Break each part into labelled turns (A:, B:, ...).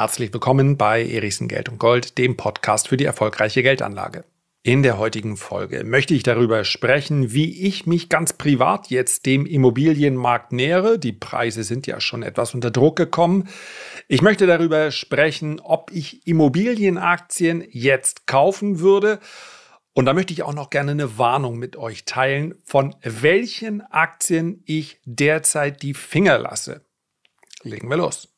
A: Herzlich willkommen bei Erichsen Geld und Gold, dem Podcast für die erfolgreiche Geldanlage. In der heutigen Folge möchte ich darüber sprechen, wie ich mich ganz privat jetzt dem Immobilienmarkt nähere. Die Preise sind ja schon etwas unter Druck gekommen. Ich möchte darüber sprechen, ob ich Immobilienaktien jetzt kaufen würde. Und da möchte ich auch noch gerne eine Warnung mit euch teilen, von welchen Aktien ich derzeit die Finger lasse. Legen wir los.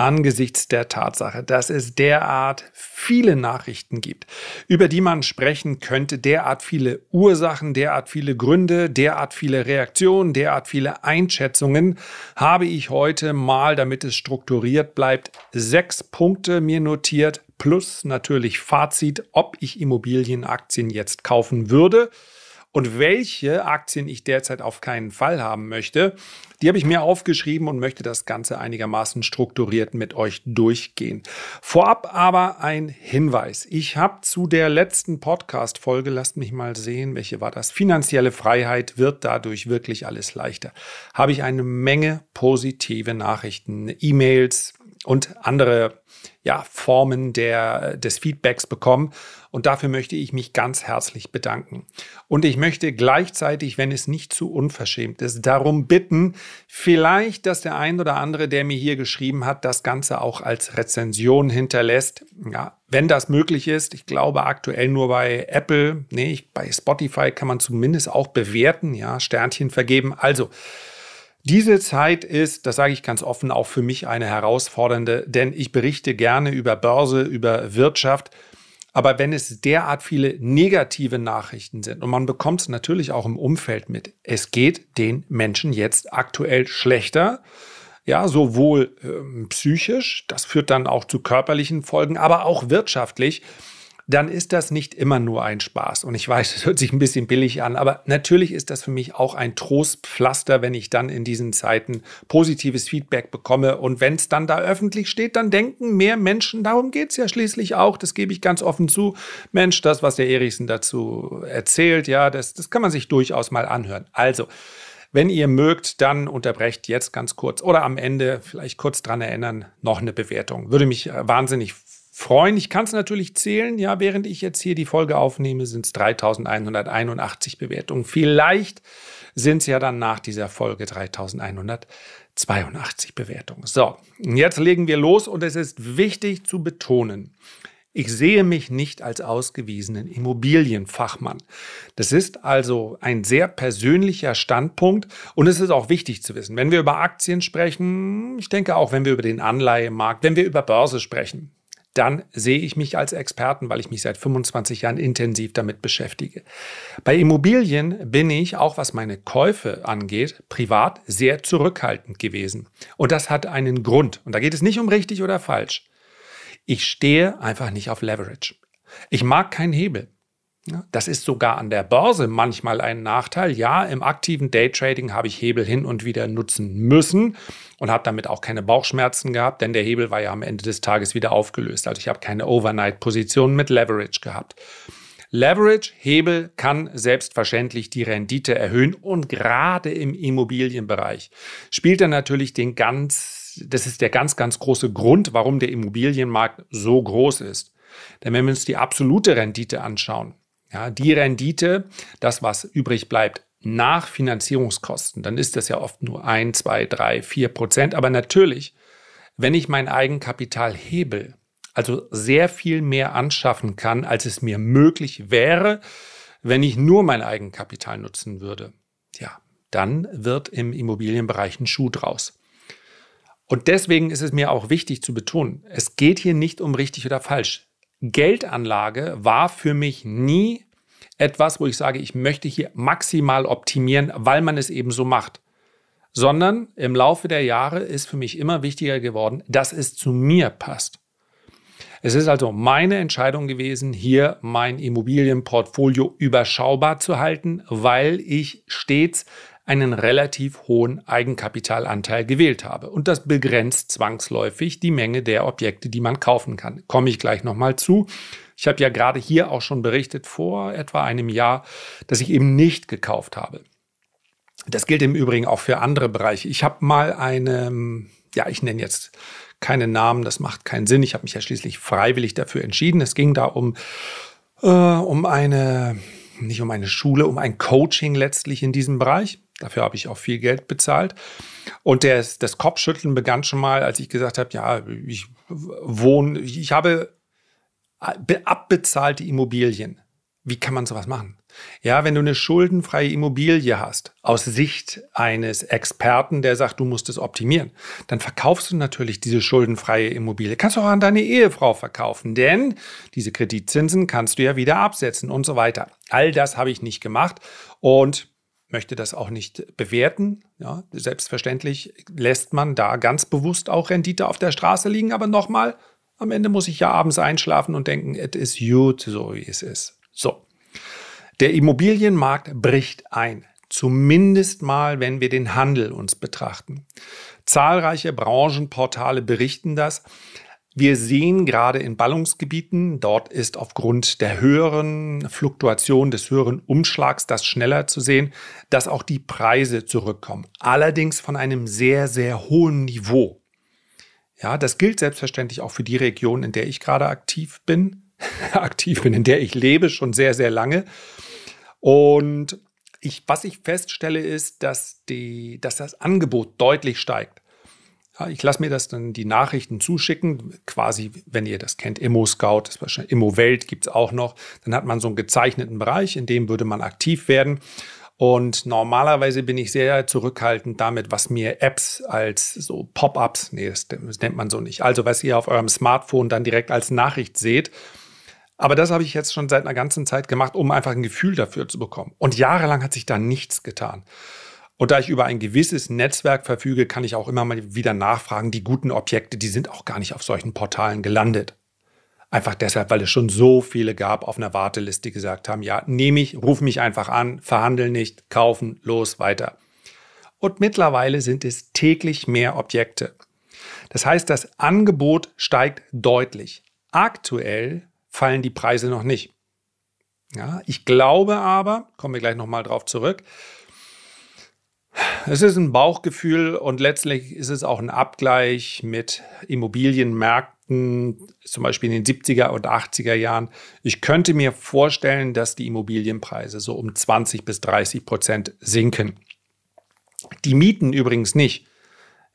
A: Angesichts der Tatsache, dass es derart viele Nachrichten gibt, über die man sprechen könnte, derart viele Ursachen, derart viele Gründe, derart viele Reaktionen, derart viele Einschätzungen, habe ich heute mal, damit es strukturiert bleibt, sechs Punkte mir notiert, plus natürlich Fazit, ob ich Immobilienaktien jetzt kaufen würde und welche Aktien ich derzeit auf keinen Fall haben möchte. Die habe ich mir aufgeschrieben und möchte das Ganze einigermaßen strukturiert mit euch durchgehen. Vorab aber ein Hinweis. Ich habe zu der letzten Podcast-Folge, lasst mich mal sehen, welche war das? Finanzielle Freiheit wird dadurch wirklich alles leichter. Habe ich eine Menge positive Nachrichten, E-Mails, und andere ja, Formen der, des Feedbacks bekommen. Und dafür möchte ich mich ganz herzlich bedanken. Und ich möchte gleichzeitig, wenn es nicht zu unverschämt ist, darum bitten, vielleicht, dass der ein oder andere, der mir hier geschrieben hat, das Ganze auch als Rezension hinterlässt. Ja, wenn das möglich ist, ich glaube aktuell nur bei Apple, nee, bei Spotify kann man zumindest auch bewerten, ja, Sternchen vergeben. Also, diese Zeit ist, das sage ich ganz offen, auch für mich eine herausfordernde, denn ich berichte gerne über Börse, über Wirtschaft. Aber wenn es derart viele negative Nachrichten sind und man bekommt es natürlich auch im Umfeld mit, es geht den Menschen jetzt aktuell schlechter, ja, sowohl äh, psychisch, das führt dann auch zu körperlichen Folgen, aber auch wirtschaftlich dann ist das nicht immer nur ein Spaß. Und ich weiß, es hört sich ein bisschen billig an, aber natürlich ist das für mich auch ein Trostpflaster, wenn ich dann in diesen Zeiten positives Feedback bekomme. Und wenn es dann da öffentlich steht, dann denken mehr Menschen, darum geht es ja schließlich auch, das gebe ich ganz offen zu. Mensch, das, was der Erichsen dazu erzählt, ja, das, das kann man sich durchaus mal anhören. Also, wenn ihr mögt, dann unterbrecht jetzt ganz kurz oder am Ende vielleicht kurz dran erinnern, noch eine Bewertung. Würde mich äh, wahnsinnig freuen. Ich kann es natürlich zählen. Ja, während ich jetzt hier die Folge aufnehme, sind es 3181 Bewertungen. Vielleicht sind es ja dann nach dieser Folge 3182 Bewertungen. So, jetzt legen wir los und es ist wichtig zu betonen, ich sehe mich nicht als ausgewiesenen Immobilienfachmann. Das ist also ein sehr persönlicher Standpunkt und es ist auch wichtig zu wissen, wenn wir über Aktien sprechen, ich denke auch, wenn wir über den Anleihemarkt, wenn wir über Börse sprechen, dann sehe ich mich als Experten, weil ich mich seit 25 Jahren intensiv damit beschäftige. Bei Immobilien bin ich, auch was meine Käufe angeht, privat sehr zurückhaltend gewesen. Und das hat einen Grund. Und da geht es nicht um richtig oder falsch. Ich stehe einfach nicht auf Leverage. Ich mag keinen Hebel. Das ist sogar an der Börse manchmal ein Nachteil. Ja, im aktiven Daytrading habe ich Hebel hin und wieder nutzen müssen und habe damit auch keine Bauchschmerzen gehabt, denn der Hebel war ja am Ende des Tages wieder aufgelöst. Also ich habe keine Overnight-Position mit Leverage gehabt. Leverage, Hebel kann selbstverständlich die Rendite erhöhen und gerade im Immobilienbereich spielt er natürlich den ganz, das ist der ganz, ganz große Grund, warum der Immobilienmarkt so groß ist. Denn wenn wir uns die absolute Rendite anschauen, ja, die Rendite, das, was übrig bleibt nach Finanzierungskosten, dann ist das ja oft nur ein, zwei, drei, vier Prozent. Aber natürlich, wenn ich mein Eigenkapital hebel, also sehr viel mehr anschaffen kann, als es mir möglich wäre, wenn ich nur mein Eigenkapital nutzen würde, ja, dann wird im Immobilienbereich ein Schuh draus. Und deswegen ist es mir auch wichtig zu betonen, es geht hier nicht um richtig oder falsch. Geldanlage war für mich nie etwas, wo ich sage, ich möchte hier maximal optimieren, weil man es eben so macht. Sondern im Laufe der Jahre ist für mich immer wichtiger geworden, dass es zu mir passt. Es ist also meine Entscheidung gewesen, hier mein Immobilienportfolio überschaubar zu halten, weil ich stets einen relativ hohen Eigenkapitalanteil gewählt habe. Und das begrenzt zwangsläufig die Menge der Objekte, die man kaufen kann. Komme ich gleich nochmal zu. Ich habe ja gerade hier auch schon berichtet vor etwa einem Jahr, dass ich eben nicht gekauft habe. Das gilt im Übrigen auch für andere Bereiche. Ich habe mal eine, ja, ich nenne jetzt keine Namen, das macht keinen Sinn. Ich habe mich ja schließlich freiwillig dafür entschieden. Es ging da um, äh, um eine, nicht um eine Schule, um ein Coaching letztlich in diesem Bereich. Dafür habe ich auch viel Geld bezahlt. Und das, das Kopfschütteln begann schon mal, als ich gesagt habe, ja, ich wohne, ich habe abbezahlte Immobilien. Wie kann man sowas machen? Ja, wenn du eine schuldenfreie Immobilie hast, aus Sicht eines Experten, der sagt, du musst es optimieren, dann verkaufst du natürlich diese schuldenfreie Immobilie. Kannst du auch an deine Ehefrau verkaufen, denn diese Kreditzinsen kannst du ja wieder absetzen und so weiter. All das habe ich nicht gemacht und möchte das auch nicht bewerten. Ja, selbstverständlich lässt man da ganz bewusst auch Rendite auf der Straße liegen, aber nochmal, am Ende muss ich ja abends einschlafen und denken, es ist gut, so wie es ist. So. Der Immobilienmarkt bricht ein. Zumindest mal, wenn wir den Handel uns betrachten. Zahlreiche Branchenportale berichten das. Wir sehen gerade in Ballungsgebieten, dort ist aufgrund der höheren Fluktuation, des höheren Umschlags das schneller zu sehen, dass auch die Preise zurückkommen. Allerdings von einem sehr, sehr hohen Niveau. Ja, das gilt selbstverständlich auch für die Region, in der ich gerade aktiv bin. aktiv bin, in der ich lebe, schon sehr, sehr lange. Und ich, was ich feststelle, ist, dass, die, dass das Angebot deutlich steigt. Ja, ich lasse mir das dann die Nachrichten zuschicken, quasi, wenn ihr das kennt, Immo Scout, das wahrscheinlich Immo Welt gibt es auch noch. Dann hat man so einen gezeichneten Bereich, in dem würde man aktiv werden. Und normalerweise bin ich sehr zurückhaltend damit, was mir Apps als so Pop-ups, nee, das, das nennt man so nicht, also was ihr auf eurem Smartphone dann direkt als Nachricht seht, aber das habe ich jetzt schon seit einer ganzen Zeit gemacht, um einfach ein Gefühl dafür zu bekommen. Und jahrelang hat sich da nichts getan. Und da ich über ein gewisses Netzwerk verfüge, kann ich auch immer mal wieder nachfragen. Die guten Objekte, die sind auch gar nicht auf solchen Portalen gelandet. Einfach deshalb, weil es schon so viele gab auf einer Warteliste, die gesagt haben, ja, nehme ich, ruf mich einfach an, verhandeln nicht, kaufen, los, weiter. Und mittlerweile sind es täglich mehr Objekte. Das heißt, das Angebot steigt deutlich. Aktuell fallen die Preise noch nicht. Ja, ich glaube aber, kommen wir gleich nochmal drauf zurück, es ist ein Bauchgefühl und letztlich ist es auch ein Abgleich mit Immobilienmärkten, zum Beispiel in den 70er und 80er Jahren. Ich könnte mir vorstellen, dass die Immobilienpreise so um 20 bis 30 Prozent sinken. Die Mieten übrigens nicht.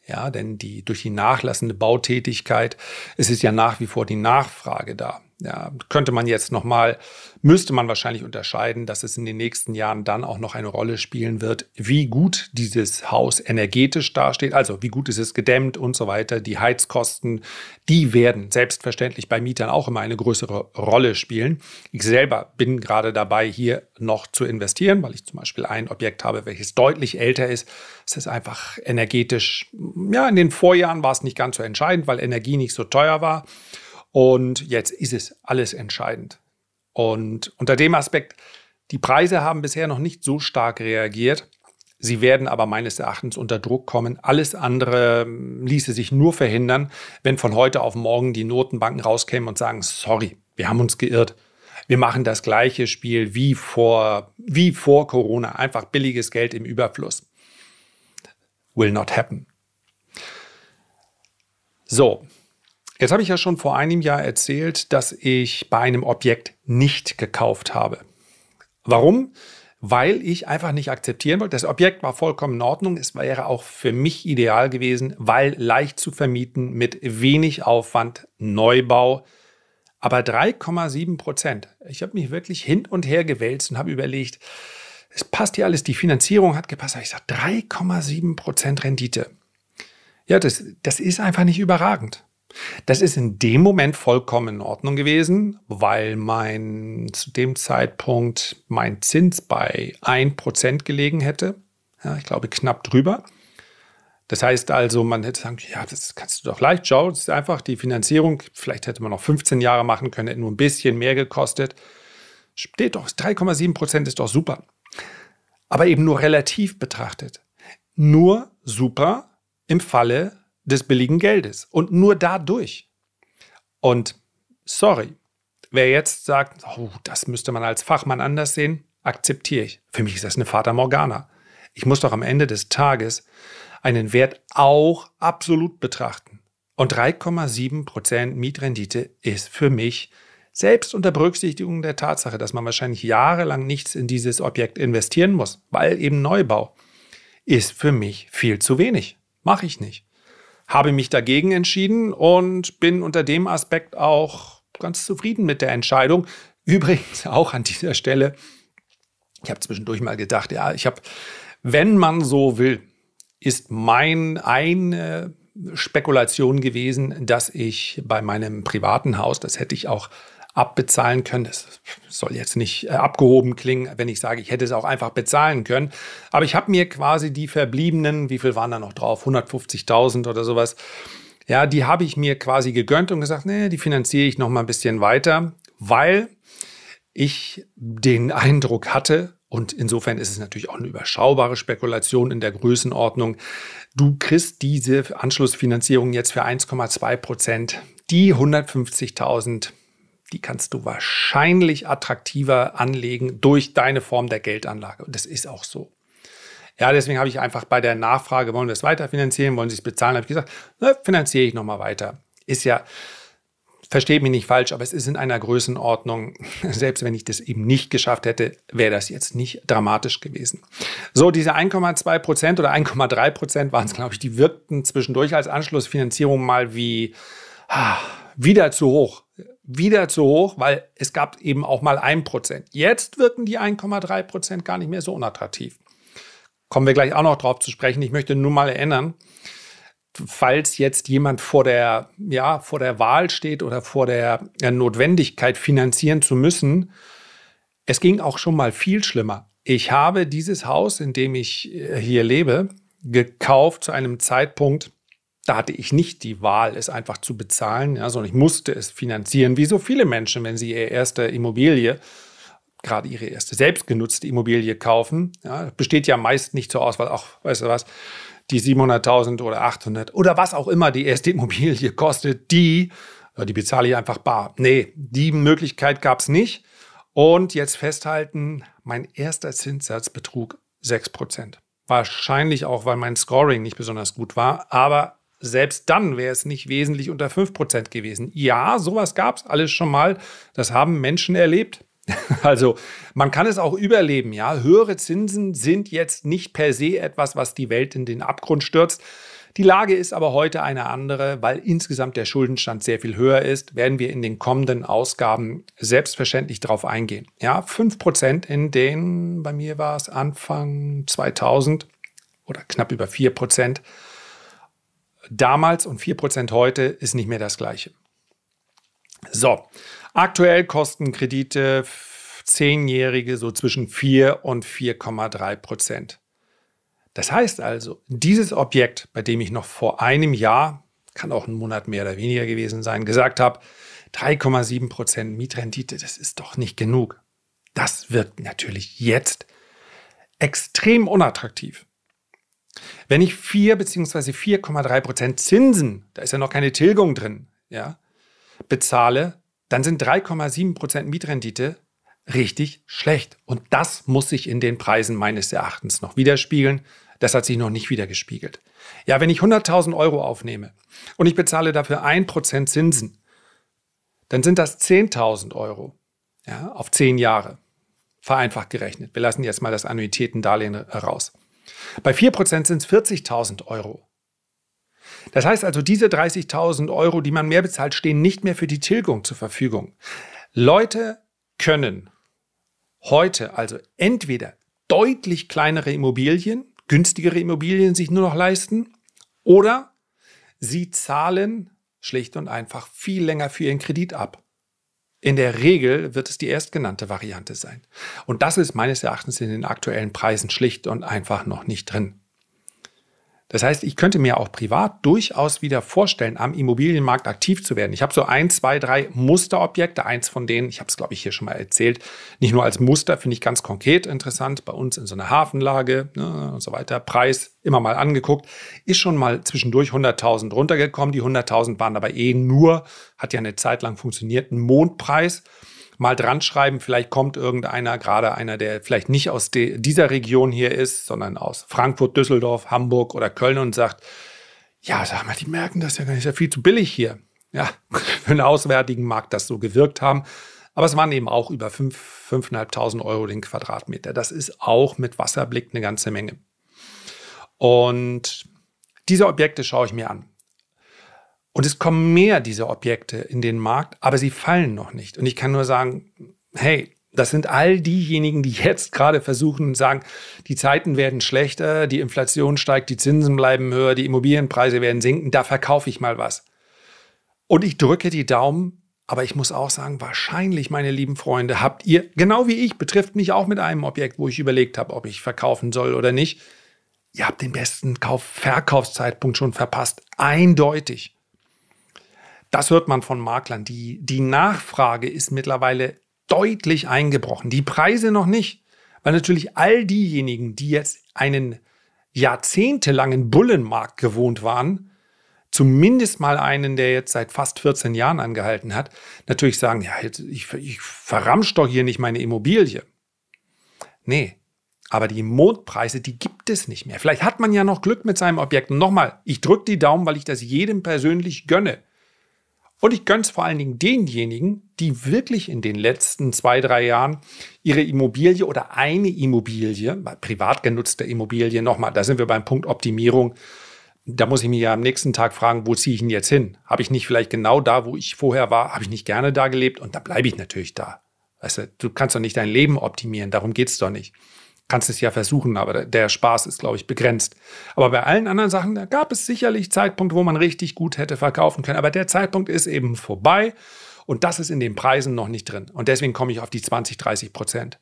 A: Ja, denn die, durch die nachlassende Bautätigkeit ist es ja nach wie vor die Nachfrage da ja, könnte man jetzt nochmal, müsste man wahrscheinlich unterscheiden, dass es in den nächsten Jahren dann auch noch eine Rolle spielen wird, wie gut dieses Haus energetisch dasteht, also wie gut ist es gedämmt und so weiter. Die Heizkosten, die werden selbstverständlich bei Mietern auch immer eine größere Rolle spielen. Ich selber bin gerade dabei, hier noch zu investieren, weil ich zum Beispiel ein Objekt habe, welches deutlich älter ist. Es ist einfach energetisch, ja, in den Vorjahren war es nicht ganz so entscheidend, weil Energie nicht so teuer war. Und jetzt ist es alles entscheidend. Und unter dem Aspekt, die Preise haben bisher noch nicht so stark reagiert. Sie werden aber meines Erachtens unter Druck kommen. Alles andere hm, ließe sich nur verhindern, wenn von heute auf morgen die Notenbanken rauskämen und sagen, sorry, wir haben uns geirrt. Wir machen das gleiche Spiel wie vor, wie vor Corona. Einfach billiges Geld im Überfluss. Will not happen. So, Jetzt habe ich ja schon vor einem Jahr erzählt, dass ich bei einem Objekt nicht gekauft habe. Warum? Weil ich einfach nicht akzeptieren wollte. Das Objekt war vollkommen in Ordnung. Es wäre auch für mich ideal gewesen, weil leicht zu vermieten mit wenig Aufwand, Neubau. Aber 3,7 Prozent. Ich habe mich wirklich hin und her gewälzt und habe überlegt, es passt hier alles, die Finanzierung hat gepasst. Ich sage, 3,7 Prozent Rendite. Ja, das, das ist einfach nicht überragend. Das ist in dem Moment vollkommen in Ordnung gewesen, weil mein zu dem Zeitpunkt mein Zins bei 1% gelegen hätte. Ja, ich glaube knapp drüber. Das heißt also, man hätte sagen, ja, das kannst du doch leicht schauen. Das ist einfach die Finanzierung. Vielleicht hätte man noch 15 Jahre machen können, hätte nur ein bisschen mehr gekostet. Steht doch, 3,7% ist doch super. Aber eben nur relativ betrachtet. Nur super im Falle des billigen Geldes und nur dadurch. Und sorry, wer jetzt sagt, oh, das müsste man als Fachmann anders sehen, akzeptiere ich. Für mich ist das eine Fata Morgana. Ich muss doch am Ende des Tages einen Wert auch absolut betrachten. Und 3,7 Prozent Mietrendite ist für mich selbst unter Berücksichtigung der Tatsache, dass man wahrscheinlich jahrelang nichts in dieses Objekt investieren muss, weil eben Neubau, ist für mich viel zu wenig. Mache ich nicht. Habe mich dagegen entschieden und bin unter dem Aspekt auch ganz zufrieden mit der Entscheidung. Übrigens auch an dieser Stelle, ich habe zwischendurch mal gedacht, ja, ich habe, wenn man so will, ist mein eine Spekulation gewesen, dass ich bei meinem privaten Haus, das hätte ich auch abbezahlen können. Das soll jetzt nicht äh, abgehoben klingen, wenn ich sage, ich hätte es auch einfach bezahlen können. Aber ich habe mir quasi die verbliebenen, wie viel waren da noch drauf? 150.000 oder sowas. Ja, die habe ich mir quasi gegönnt und gesagt, nee, die finanziere ich noch mal ein bisschen weiter, weil ich den Eindruck hatte, und insofern ist es natürlich auch eine überschaubare Spekulation in der Größenordnung. Du kriegst diese Anschlussfinanzierung jetzt für 1,2 Prozent. Die 150.000 die kannst du wahrscheinlich attraktiver anlegen durch deine Form der Geldanlage. Und das ist auch so. Ja, deswegen habe ich einfach bei der Nachfrage, wollen wir es weiterfinanzieren, wollen Sie es bezahlen, habe ich gesagt, na, finanziere ich nochmal weiter. Ist ja, versteht mich nicht falsch, aber es ist in einer Größenordnung, selbst wenn ich das eben nicht geschafft hätte, wäre das jetzt nicht dramatisch gewesen. So, diese 1,2 Prozent oder 1,3 Prozent waren es, glaube ich, die wirkten zwischendurch als Anschlussfinanzierung mal wie ah, wieder zu hoch wieder zu hoch, weil es gab eben auch mal ein Prozent. Jetzt wirken die 1,3 Prozent gar nicht mehr so unattraktiv. Kommen wir gleich auch noch drauf zu sprechen. Ich möchte nur mal erinnern, falls jetzt jemand vor der, ja, vor der Wahl steht oder vor der Notwendigkeit finanzieren zu müssen, es ging auch schon mal viel schlimmer. Ich habe dieses Haus, in dem ich äh, hier lebe, gekauft zu einem Zeitpunkt, da hatte ich nicht die Wahl, es einfach zu bezahlen, ja, sondern ich musste es finanzieren, wie so viele Menschen, wenn sie ihre erste Immobilie, gerade ihre erste selbstgenutzte Immobilie kaufen. Ja, besteht ja meist nicht zur Auswahl, auch, weißt du was, die 700.000 oder 800 oder was auch immer die erste Immobilie kostet, die, die bezahle ich einfach bar. Nee, die Möglichkeit gab es nicht. Und jetzt festhalten, mein erster Zinssatz betrug 6%. Wahrscheinlich auch, weil mein Scoring nicht besonders gut war, aber selbst dann wäre es nicht wesentlich unter 5% gewesen. Ja, sowas gab es alles schon mal. Das haben Menschen erlebt. Also man kann es auch überleben. Ja, höhere Zinsen sind jetzt nicht per se etwas, was die Welt in den Abgrund stürzt. Die Lage ist aber heute eine andere, weil insgesamt der Schuldenstand sehr viel höher ist, werden wir in den kommenden Ausgaben selbstverständlich darauf eingehen. Ja, 5% in den, bei mir war es Anfang 2000 oder knapp über 4% damals und 4% heute ist nicht mehr das gleiche. So, aktuell kosten Kredite zehnjährige so zwischen 4 und 4,3 Prozent. Das heißt also, dieses Objekt, bei dem ich noch vor einem Jahr, kann auch ein Monat mehr oder weniger gewesen sein, gesagt habe, 3,7 Prozent Mietrendite, das ist doch nicht genug. Das wird natürlich jetzt extrem unattraktiv. Wenn ich 4 bzw. 4,3 Prozent Zinsen, da ist ja noch keine Tilgung drin, ja, bezahle, dann sind 3,7 Prozent Mietrendite richtig schlecht. Und das muss sich in den Preisen meines Erachtens noch widerspiegeln. Das hat sich noch nicht wiedergespiegelt. Ja, wenn ich 100.000 Euro aufnehme und ich bezahle dafür 1% Zinsen, dann sind das 10.000 Euro ja, auf 10 Jahre. Vereinfacht gerechnet. Wir lassen jetzt mal das Annuitätendarlehen raus. Bei 4% sind es 40.000 Euro. Das heißt also, diese 30.000 Euro, die man mehr bezahlt, stehen nicht mehr für die Tilgung zur Verfügung. Leute können heute also entweder deutlich kleinere Immobilien, günstigere Immobilien sich nur noch leisten oder sie zahlen schlicht und einfach viel länger für ihren Kredit ab. In der Regel wird es die erstgenannte Variante sein. Und das ist meines Erachtens in den aktuellen Preisen schlicht und einfach noch nicht drin. Das heißt, ich könnte mir auch privat durchaus wieder vorstellen, am Immobilienmarkt aktiv zu werden. Ich habe so ein, zwei, drei Musterobjekte. Eins von denen, ich habe es, glaube ich, hier schon mal erzählt, nicht nur als Muster, finde ich ganz konkret interessant. Bei uns in so einer Hafenlage ne, und so weiter. Preis immer mal angeguckt. Ist schon mal zwischendurch 100.000 runtergekommen. Die 100.000 waren aber eh nur, hat ja eine Zeit lang funktioniert, ein Mondpreis. Mal dran schreiben. Vielleicht kommt irgendeiner, gerade einer, der vielleicht nicht aus dieser Region hier ist, sondern aus Frankfurt, Düsseldorf, Hamburg oder Köln und sagt, ja, sag mal, die merken das ja gar nicht, ist ja viel zu billig hier. Ja, für einen Auswärtigen mag das so gewirkt haben. Aber es waren eben auch über 5.500 Euro den Quadratmeter. Das ist auch mit Wasserblick eine ganze Menge. Und diese Objekte schaue ich mir an. Und es kommen mehr dieser Objekte in den Markt, aber sie fallen noch nicht. Und ich kann nur sagen, hey, das sind all diejenigen, die jetzt gerade versuchen und sagen, die Zeiten werden schlechter, die Inflation steigt, die Zinsen bleiben höher, die Immobilienpreise werden sinken, da verkaufe ich mal was. Und ich drücke die Daumen, aber ich muss auch sagen, wahrscheinlich, meine lieben Freunde, habt ihr, genau wie ich, betrifft mich auch mit einem Objekt, wo ich überlegt habe, ob ich verkaufen soll oder nicht. Ihr habt den besten Kauf Verkaufszeitpunkt schon verpasst. Eindeutig. Das hört man von Maklern. Die, die Nachfrage ist mittlerweile deutlich eingebrochen. Die Preise noch nicht. Weil natürlich all diejenigen, die jetzt einen jahrzehntelangen Bullenmarkt gewohnt waren, zumindest mal einen, der jetzt seit fast 14 Jahren angehalten hat, natürlich sagen, ja, ich, ich verramsch doch hier nicht meine Immobilie. Nee, aber die Mondpreise, die gibt es nicht mehr. Vielleicht hat man ja noch Glück mit seinem Objekt. Und nochmal, ich drücke die Daumen, weil ich das jedem persönlich gönne. Und ich gönne es vor allen Dingen denjenigen, die wirklich in den letzten zwei, drei Jahren ihre Immobilie oder eine Immobilie, privat genutzte Immobilie, nochmal, da sind wir beim Punkt Optimierung. Da muss ich mich ja am nächsten Tag fragen, wo ziehe ich ihn jetzt hin? Habe ich nicht vielleicht genau da, wo ich vorher war, habe ich nicht gerne da gelebt? Und da bleibe ich natürlich da. Weißt du, du kannst doch nicht dein Leben optimieren, darum geht es doch nicht kannst es ja versuchen, aber der Spaß ist, glaube ich, begrenzt. Aber bei allen anderen Sachen, da gab es sicherlich Zeitpunkte, wo man richtig gut hätte verkaufen können. Aber der Zeitpunkt ist eben vorbei und das ist in den Preisen noch nicht drin. Und deswegen komme ich auf die 20, 30 Prozent.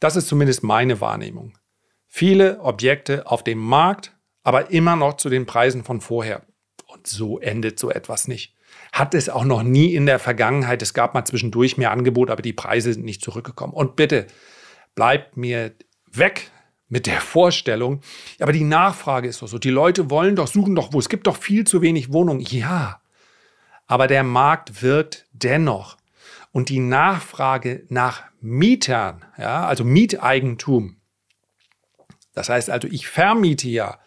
A: Das ist zumindest meine Wahrnehmung. Viele Objekte auf dem Markt, aber immer noch zu den Preisen von vorher. Und so endet so etwas nicht. Hat es auch noch nie in der Vergangenheit. Es gab mal zwischendurch mehr Angebot, aber die Preise sind nicht zurückgekommen. Und bitte, bleibt mir weg mit der Vorstellung, aber die Nachfrage ist doch so. Die Leute wollen doch, suchen doch wo. Es gibt doch viel zu wenig Wohnungen. Ja, aber der Markt wirkt dennoch. Und die Nachfrage nach Mietern, ja, also Mieteigentum, das heißt also, ich vermiete ja.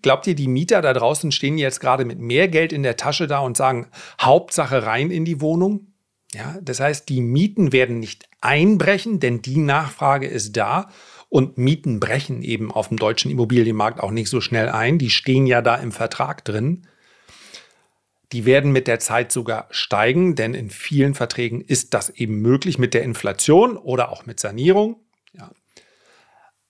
A: Glaubt ihr, die Mieter da draußen stehen jetzt gerade mit mehr Geld in der Tasche da und sagen, Hauptsache rein in die Wohnung? Ja, das heißt, die Mieten werden nicht einbrechen, denn die Nachfrage ist da. Und Mieten brechen eben auf dem deutschen Immobilienmarkt auch nicht so schnell ein. Die stehen ja da im Vertrag drin. Die werden mit der Zeit sogar steigen, denn in vielen Verträgen ist das eben möglich mit der Inflation oder auch mit Sanierung.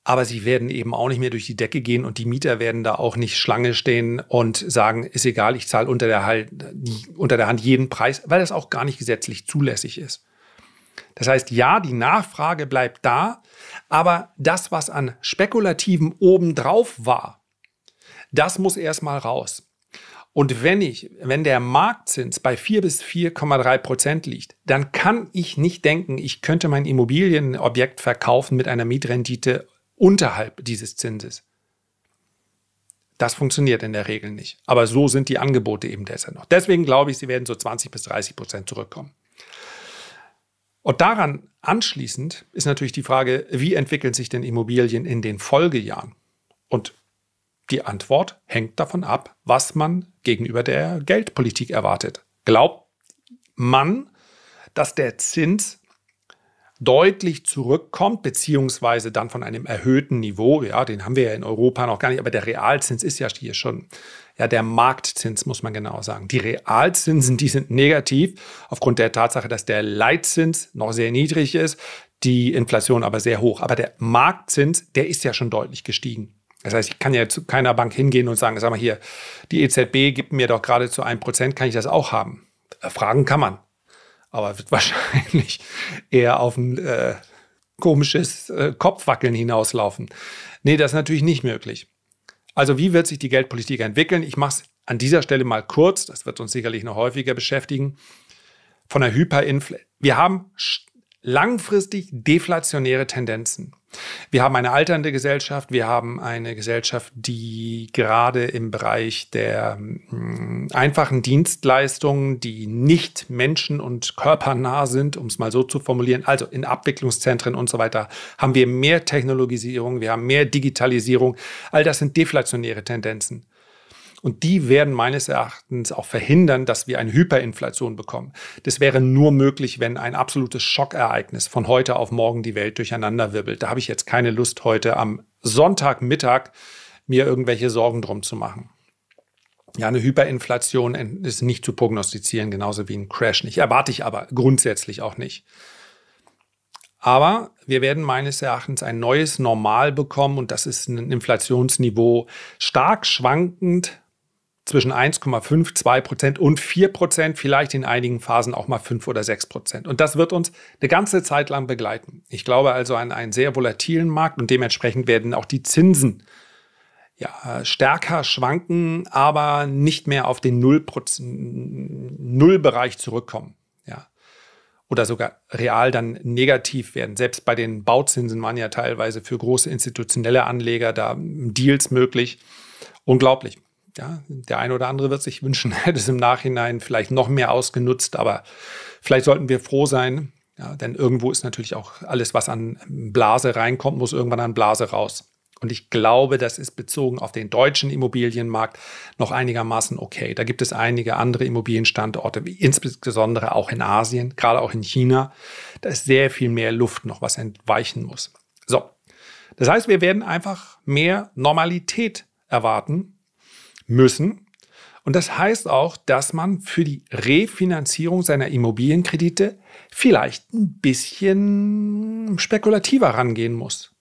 A: Aber sie werden eben auch nicht mehr durch die Decke gehen und die Mieter werden da auch nicht Schlange stehen und sagen, ist egal, ich zahle unter, der unter der Hand jeden Preis, weil das auch gar nicht gesetzlich zulässig ist. Das heißt, ja, die Nachfrage bleibt da, aber das, was an spekulativen obendrauf war, das muss erstmal raus. Und wenn ich, wenn der Marktzins bei 4 bis 4,3 Prozent liegt, dann kann ich nicht denken, ich könnte mein Immobilienobjekt verkaufen mit einer Mietrendite unterhalb dieses Zinses. Das funktioniert in der Regel nicht. Aber so sind die Angebote eben deshalb noch. Deswegen glaube ich, sie werden so 20 bis 30 Prozent zurückkommen. Und daran anschließend ist natürlich die Frage, wie entwickeln sich denn Immobilien in den Folgejahren? Und die Antwort hängt davon ab, was man gegenüber der Geldpolitik erwartet. Glaubt man, dass der Zins deutlich zurückkommt, beziehungsweise dann von einem erhöhten Niveau, ja, den haben wir ja in Europa noch gar nicht, aber der Realzins ist ja hier schon ja, der Marktzins, muss man genau sagen. Die Realzinsen, die sind negativ aufgrund der Tatsache, dass der Leitzins noch sehr niedrig ist, die Inflation aber sehr hoch. Aber der Marktzins, der ist ja schon deutlich gestiegen. Das heißt, ich kann ja zu keiner Bank hingehen und sagen, sag mal hier, die EZB gibt mir doch gerade zu einem Prozent, kann ich das auch haben? Fragen kann man. Aber wird wahrscheinlich eher auf ein äh, komisches äh, Kopfwackeln hinauslaufen. Nee, das ist natürlich nicht möglich. Also wie wird sich die Geldpolitik entwickeln? Ich mache es an dieser Stelle mal kurz, das wird uns sicherlich noch häufiger beschäftigen. Von der Hyperinflation. Wir haben langfristig deflationäre Tendenzen. Wir haben eine alternde Gesellschaft, wir haben eine Gesellschaft, die gerade im Bereich der mh, hm, einfachen Dienstleistungen, die nicht menschen- und körpernah sind, um es mal so zu formulieren, also in Abwicklungszentren und so weiter, haben wir mehr Technologisierung, wir haben mehr Digitalisierung. All das sind deflationäre Tendenzen. Und die werden meines Erachtens auch verhindern, dass wir eine Hyperinflation bekommen. Das wäre nur möglich, wenn ein absolutes Schockereignis von heute auf morgen die Welt durcheinanderwirbelt. Da habe ich jetzt keine Lust, heute am Sonntagmittag mir irgendwelche Sorgen drum zu machen. Ja, eine Hyperinflation ist nicht zu prognostizieren, genauso wie ein Crash nicht. Erwarte ich aber grundsätzlich auch nicht. Aber wir werden meines Erachtens ein neues Normal bekommen und das ist ein Inflationsniveau stark schwankend zwischen 1,5, 2 Prozent und 4 Prozent, vielleicht in einigen Phasen auch mal 5 oder 6 Prozent. Und das wird uns eine ganze Zeit lang begleiten. Ich glaube also an einen sehr volatilen Markt und dementsprechend werden auch die Zinsen ja, stärker schwanken, aber nicht mehr auf den Null-Bereich zurückkommen. Ja. Oder sogar real dann negativ werden. Selbst bei den Bauzinsen waren ja teilweise für große institutionelle Anleger da Deals möglich. Unglaublich ja, der eine oder andere wird sich wünschen, hätte es im Nachhinein vielleicht noch mehr ausgenutzt, aber vielleicht sollten wir froh sein, ja, denn irgendwo ist natürlich auch alles, was an Blase reinkommt, muss irgendwann an Blase raus. Und ich glaube, das ist bezogen auf den deutschen Immobilienmarkt noch einigermaßen okay. Da gibt es einige andere Immobilienstandorte, wie insbesondere auch in Asien, gerade auch in China. Da ist sehr viel mehr Luft noch, was entweichen muss. So. Das heißt, wir werden einfach mehr Normalität erwarten müssen. Und das heißt auch, dass man für die Refinanzierung seiner Immobilienkredite vielleicht ein bisschen spekulativer rangehen muss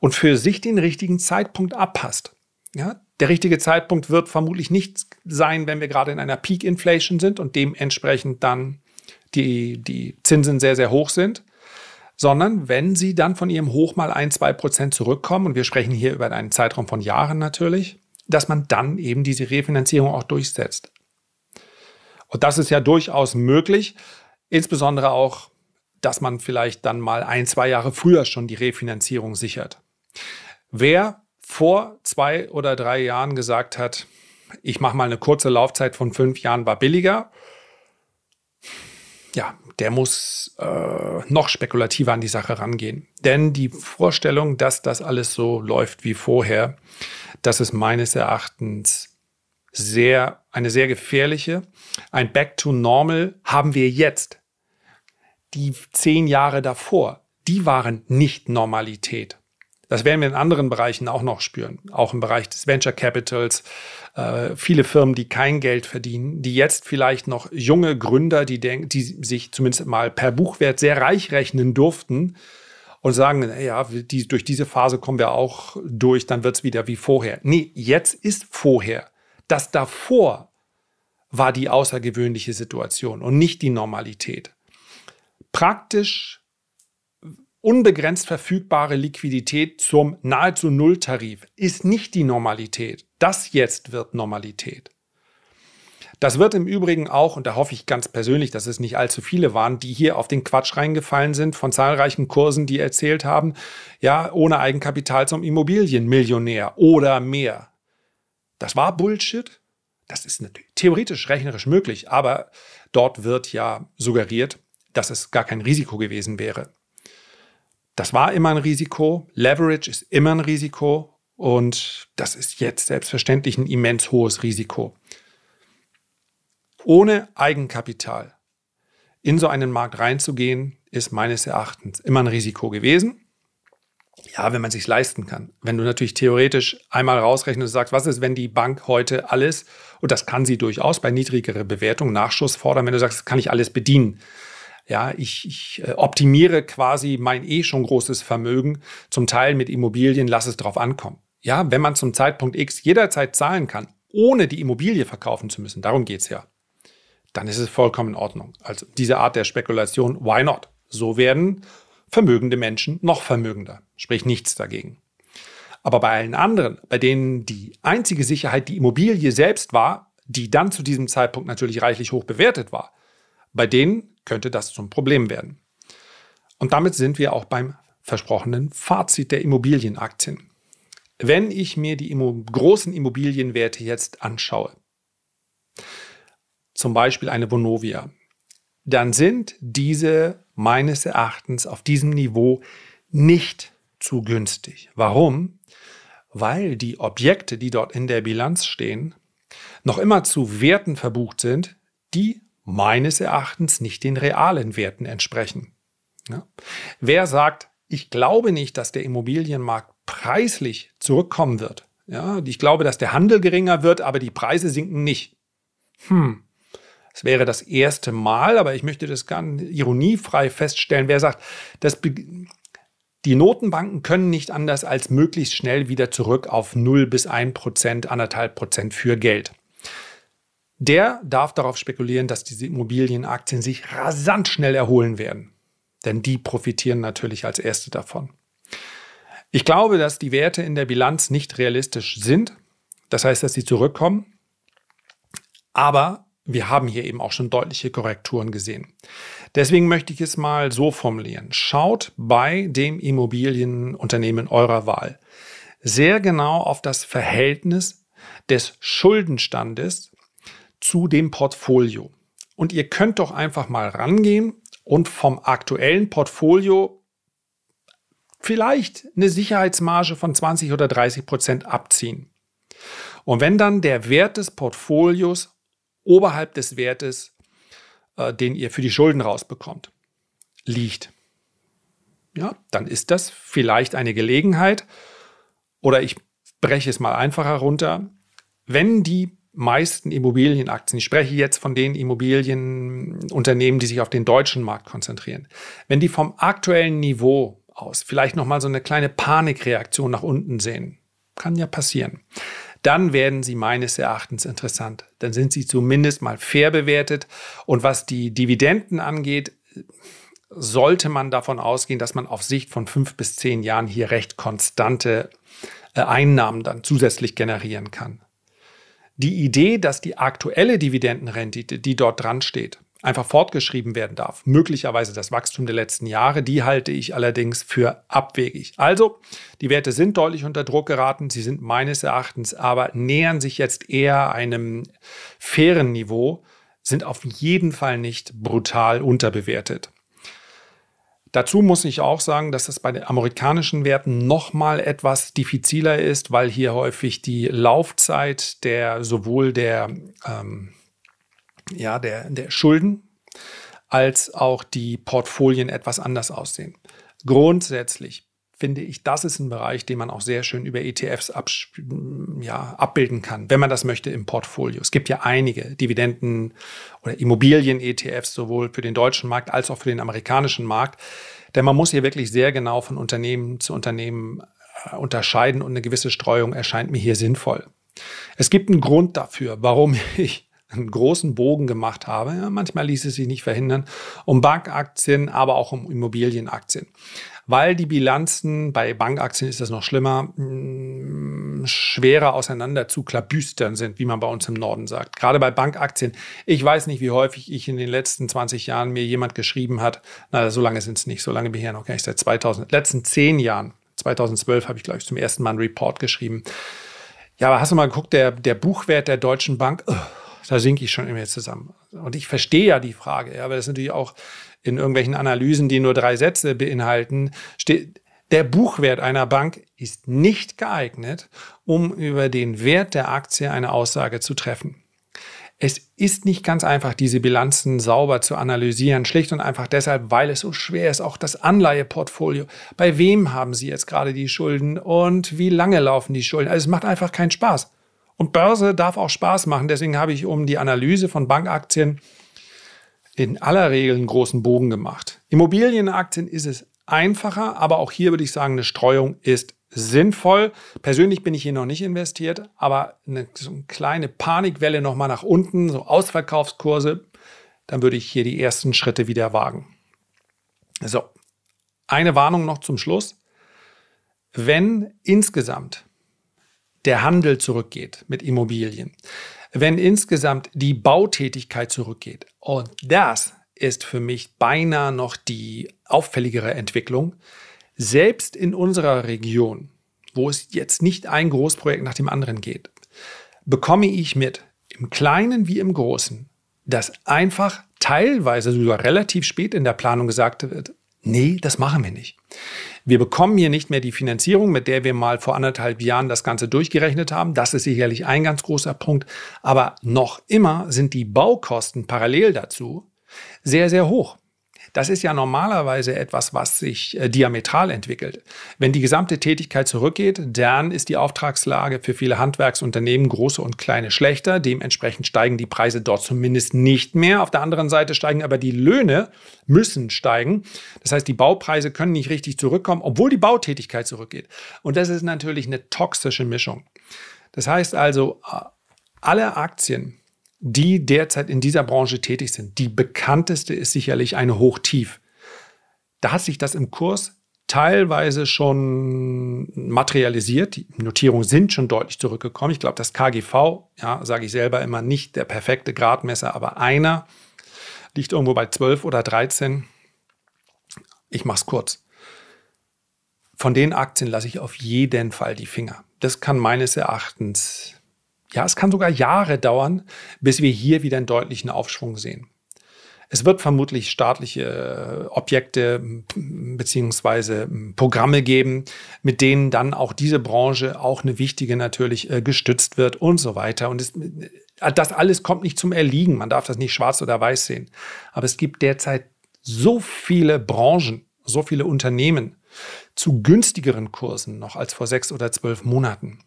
A: und für sich den richtigen Zeitpunkt abpasst. Ja, der richtige Zeitpunkt wird vermutlich nicht sein, wenn wir gerade in einer Peak Inflation sind und dementsprechend dann die, die Zinsen sehr, sehr hoch sind, sondern wenn sie dann von ihrem Hoch mal ein, zwei Prozent zurückkommen, und wir sprechen hier über einen Zeitraum von Jahren natürlich, dass man dann eben diese Refinanzierung auch durchsetzt. Und das ist ja durchaus möglich, insbesondere auch, dass man vielleicht dann mal ein, zwei Jahre früher schon die Refinanzierung sichert. Wer vor zwei oder drei Jahren gesagt hat, ich mache mal eine kurze Laufzeit von fünf Jahren, war billiger, ja, der muss äh, noch spekulativer an die Sache rangehen. Denn die Vorstellung, dass das alles so läuft wie vorher, das ist meines Erachtens sehr, eine sehr gefährliche. Ein Back to Normal haben wir jetzt. Die zehn Jahre davor, die waren nicht Normalität. Das werden wir in anderen Bereichen auch noch spüren, auch im Bereich des Venture Capitals. Äh, viele Firmen, die kein Geld verdienen, die jetzt vielleicht noch junge Gründer, die, denk, die sich zumindest mal per Buchwert sehr reich rechnen durften, und sagen, ja, die, durch diese Phase kommen wir auch durch, dann wird es wieder wie vorher. Nee, jetzt ist vorher. Das davor war die außergewöhnliche Situation und nicht die Normalität. Praktisch unbegrenzt verfügbare Liquidität zum nahezu Nulltarif ist nicht die Normalität. Das jetzt wird Normalität. Das wird im Übrigen auch, und da hoffe ich ganz persönlich, dass es nicht allzu viele waren, die hier auf den Quatsch reingefallen sind von zahlreichen Kursen, die erzählt haben, ja, ohne Eigenkapital zum Immobilienmillionär oder mehr. Das war Bullshit. Das ist natürlich theoretisch rechnerisch möglich, aber dort wird ja suggeriert, dass es gar kein Risiko gewesen wäre. Das war immer ein Risiko. Leverage ist immer ein Risiko. Und das ist jetzt selbstverständlich ein immens hohes Risiko ohne Eigenkapital in so einen Markt reinzugehen, ist meines Erachtens immer ein Risiko gewesen. Ja, wenn man sich leisten kann. Wenn du natürlich theoretisch einmal rausrechnest und sagst, was ist, wenn die Bank heute alles, und das kann sie durchaus bei niedrigerer Bewertung, Nachschuss fordern, wenn du sagst, das kann ich alles bedienen. Ja, ich, ich äh, optimiere quasi mein eh schon großes Vermögen, zum Teil mit Immobilien, lass es drauf ankommen. Ja, wenn man zum Zeitpunkt X jederzeit zahlen kann, ohne die Immobilie verkaufen zu müssen, darum geht es ja dann ist es vollkommen in Ordnung. Also diese Art der Spekulation, why not? So werden vermögende Menschen noch vermögender. Sprich nichts dagegen. Aber bei allen anderen, bei denen die einzige Sicherheit die Immobilie selbst war, die dann zu diesem Zeitpunkt natürlich reichlich hoch bewertet war, bei denen könnte das zum Problem werden. Und damit sind wir auch beim versprochenen Fazit der Immobilienaktien. Wenn ich mir die großen Immobilienwerte jetzt anschaue, zum Beispiel eine Vonovia, dann sind diese meines Erachtens auf diesem Niveau nicht zu günstig. Warum? Weil die Objekte, die dort in der Bilanz stehen, noch immer zu Werten verbucht sind, die meines Erachtens nicht den realen Werten entsprechen. Ja. Wer sagt, ich glaube nicht, dass der Immobilienmarkt preislich zurückkommen wird. Ja, ich glaube, dass der Handel geringer wird, aber die Preise sinken nicht. Hm, es wäre das erste Mal, aber ich möchte das ganz ironiefrei feststellen. Wer sagt, dass die Notenbanken können nicht anders als möglichst schnell wieder zurück auf 0 bis 1 Prozent, 1,5 Prozent für Geld. Der darf darauf spekulieren, dass diese Immobilienaktien sich rasant schnell erholen werden. Denn die profitieren natürlich als erste davon. Ich glaube, dass die Werte in der Bilanz nicht realistisch sind. Das heißt, dass sie zurückkommen. Aber wir haben hier eben auch schon deutliche Korrekturen gesehen. Deswegen möchte ich es mal so formulieren. Schaut bei dem Immobilienunternehmen eurer Wahl sehr genau auf das Verhältnis des Schuldenstandes zu dem Portfolio. Und ihr könnt doch einfach mal rangehen und vom aktuellen Portfolio vielleicht eine Sicherheitsmarge von 20 oder 30 Prozent abziehen. Und wenn dann der Wert des Portfolios oberhalb des Wertes, äh, den ihr für die Schulden rausbekommt, liegt. Ja, dann ist das vielleicht eine Gelegenheit, oder ich breche es mal einfacher runter, wenn die meisten Immobilienaktien, ich spreche jetzt von den Immobilienunternehmen, die sich auf den deutschen Markt konzentrieren, wenn die vom aktuellen Niveau aus vielleicht nochmal so eine kleine Panikreaktion nach unten sehen, kann ja passieren, dann werden sie meines Erachtens interessant. Dann sind sie zumindest mal fair bewertet. Und was die Dividenden angeht, sollte man davon ausgehen, dass man auf Sicht von fünf bis zehn Jahren hier recht konstante äh, Einnahmen dann zusätzlich generieren kann. Die Idee, dass die aktuelle Dividendenrendite, die dort dran steht, einfach fortgeschrieben werden darf. Möglicherweise das Wachstum der letzten Jahre, die halte ich allerdings für abwegig. Also, die Werte sind deutlich unter Druck geraten, sie sind meines Erachtens aber nähern sich jetzt eher einem fairen Niveau, sind auf jeden Fall nicht brutal unterbewertet. Dazu muss ich auch sagen, dass es bei den amerikanischen Werten nochmal etwas diffiziler ist, weil hier häufig die Laufzeit der sowohl der ähm, ja, der, der Schulden als auch die Portfolien etwas anders aussehen. Grundsätzlich finde ich, das ist ein Bereich, den man auch sehr schön über ETFs ab, ja, abbilden kann, wenn man das möchte im Portfolio. Es gibt ja einige Dividenden- oder Immobilien-ETFs, sowohl für den deutschen Markt als auch für den amerikanischen Markt. Denn man muss hier wirklich sehr genau von Unternehmen zu Unternehmen äh, unterscheiden und eine gewisse Streuung erscheint mir hier sinnvoll. Es gibt einen Grund dafür, warum ich einen großen Bogen gemacht habe. Ja, manchmal ließ es sich nicht verhindern, um Bankaktien, aber auch um Immobilienaktien. Weil die Bilanzen bei Bankaktien ist das noch schlimmer, mh, mm, schwerer auseinander zu klabüstern sind, wie man bei uns im Norden sagt. Gerade bei Bankaktien. Ich weiß nicht, wie häufig ich in den letzten 20 Jahren mir jemand geschrieben hat, na, so lange sind es nicht, so lange bin ich ja noch gar nicht, seit 2000, letzten 10 Jahren, 2012 habe ich, glaube ich, zum ersten Mal einen Report geschrieben. Ja, aber hast du mal geguckt, der, der Buchwert der Deutschen Bank, da sinke ich schon immer zusammen. Und ich verstehe ja die Frage, ja, aber das ist natürlich auch in irgendwelchen Analysen, die nur drei Sätze beinhalten, steht, der Buchwert einer Bank ist nicht geeignet, um über den Wert der Aktie eine Aussage zu treffen. Es ist nicht ganz einfach, diese Bilanzen sauber zu analysieren, schlicht und einfach deshalb, weil es so schwer ist, auch das Anleiheportfolio. Bei wem haben Sie jetzt gerade die Schulden und wie lange laufen die Schulden? Also es macht einfach keinen Spaß. Und Börse darf auch Spaß machen. Deswegen habe ich um die Analyse von Bankaktien in aller Regel einen großen Bogen gemacht. Immobilienaktien ist es einfacher, aber auch hier würde ich sagen, eine Streuung ist sinnvoll. Persönlich bin ich hier noch nicht investiert, aber eine, so eine kleine Panikwelle nochmal nach unten, so Ausverkaufskurse, dann würde ich hier die ersten Schritte wieder wagen. So, eine Warnung noch zum Schluss. Wenn insgesamt der Handel zurückgeht mit Immobilien, wenn insgesamt die Bautätigkeit zurückgeht, und das ist für mich beinahe noch die auffälligere Entwicklung, Selbst in unserer Region, wo es jetzt nicht ein Großprojekt nach dem anderen geht, bekomme ich mit, im Kleinen wie im Großen, dass einfach teilweise sogar relativ spät in der Planung gesagt wird, nee, das machen wir nicht. Wir bekommen hier nicht mehr die Finanzierung, mit der wir mal vor anderthalb Jahren das Ganze durchgerechnet haben. Das ist sicherlich ein ganz großer Punkt. Aber noch immer sind die Baukosten parallel dazu sehr, sehr hoch. Das ist ja normalerweise etwas, was sich äh, diametral entwickelt. Wenn die gesamte Tätigkeit zurückgeht, dann ist die Auftragslage für viele Handwerksunternehmen, große und kleine, schlechter. Dementsprechend steigen die Preise dort zumindest nicht mehr. Auf der anderen Seite steigen aber die Löhne, müssen steigen. Das heißt, die Baupreise können nicht richtig zurückkommen, obwohl die Bautätigkeit zurückgeht. Und das ist natürlich eine toxische Mischung. Das heißt also, äh, alle Aktien, die derzeit in dieser Branche tätig sind. Die bekannteste ist sicherlich eine Hochtief. Da hat sich das im Kurs teilweise schon materialisiert. Die Notierungen sind schon deutlich zurückgekommen. Ich glaube, das KGV, ja, sage ich selber immer, nicht der perfekte Gradmesser, aber einer liegt irgendwo bei 12 oder 13. Ich mache es kurz. Von den Aktien lasse ich auf jeden Fall die Finger. Das kann meines Erachtens ja, es kann sogar Jahre dauern, bis wir hier wieder einen deutlichen Aufschwung sehen. Es wird vermutlich staatliche äh, Objekte beziehungsweise Programme geben, mit denen dann auch diese Branche, auch eine wichtige natürlich, äh, gestützt wird und so weiter. Und es, äh, das alles kommt nicht zum Erliegen. Man darf das nicht schwarz oder weiß sehen. Aber es gibt derzeit so viele Branchen, so viele Unternehmen zu günstigeren Kursen noch als vor sechs oder zwölf Monaten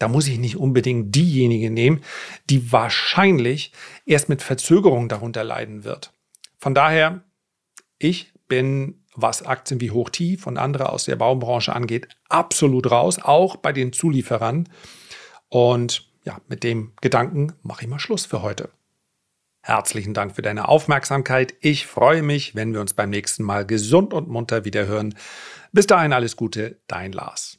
A: da muss ich nicht unbedingt diejenige nehmen, die wahrscheinlich erst mit Verzögerung darunter leiden wird. Von daher, ich bin, was Aktien wie Hochtief und andere aus der Baubranche angeht, absolut raus, auch bei den Zulieferern. Und ja, mit dem Gedanken mache ich mal Schluss für heute. Herzlichen Dank für deine Aufmerksamkeit. Ich freue mich, wenn wir uns beim nächsten Mal gesund und munter wieder hören. Bis dahin alles Gute, dein Lars.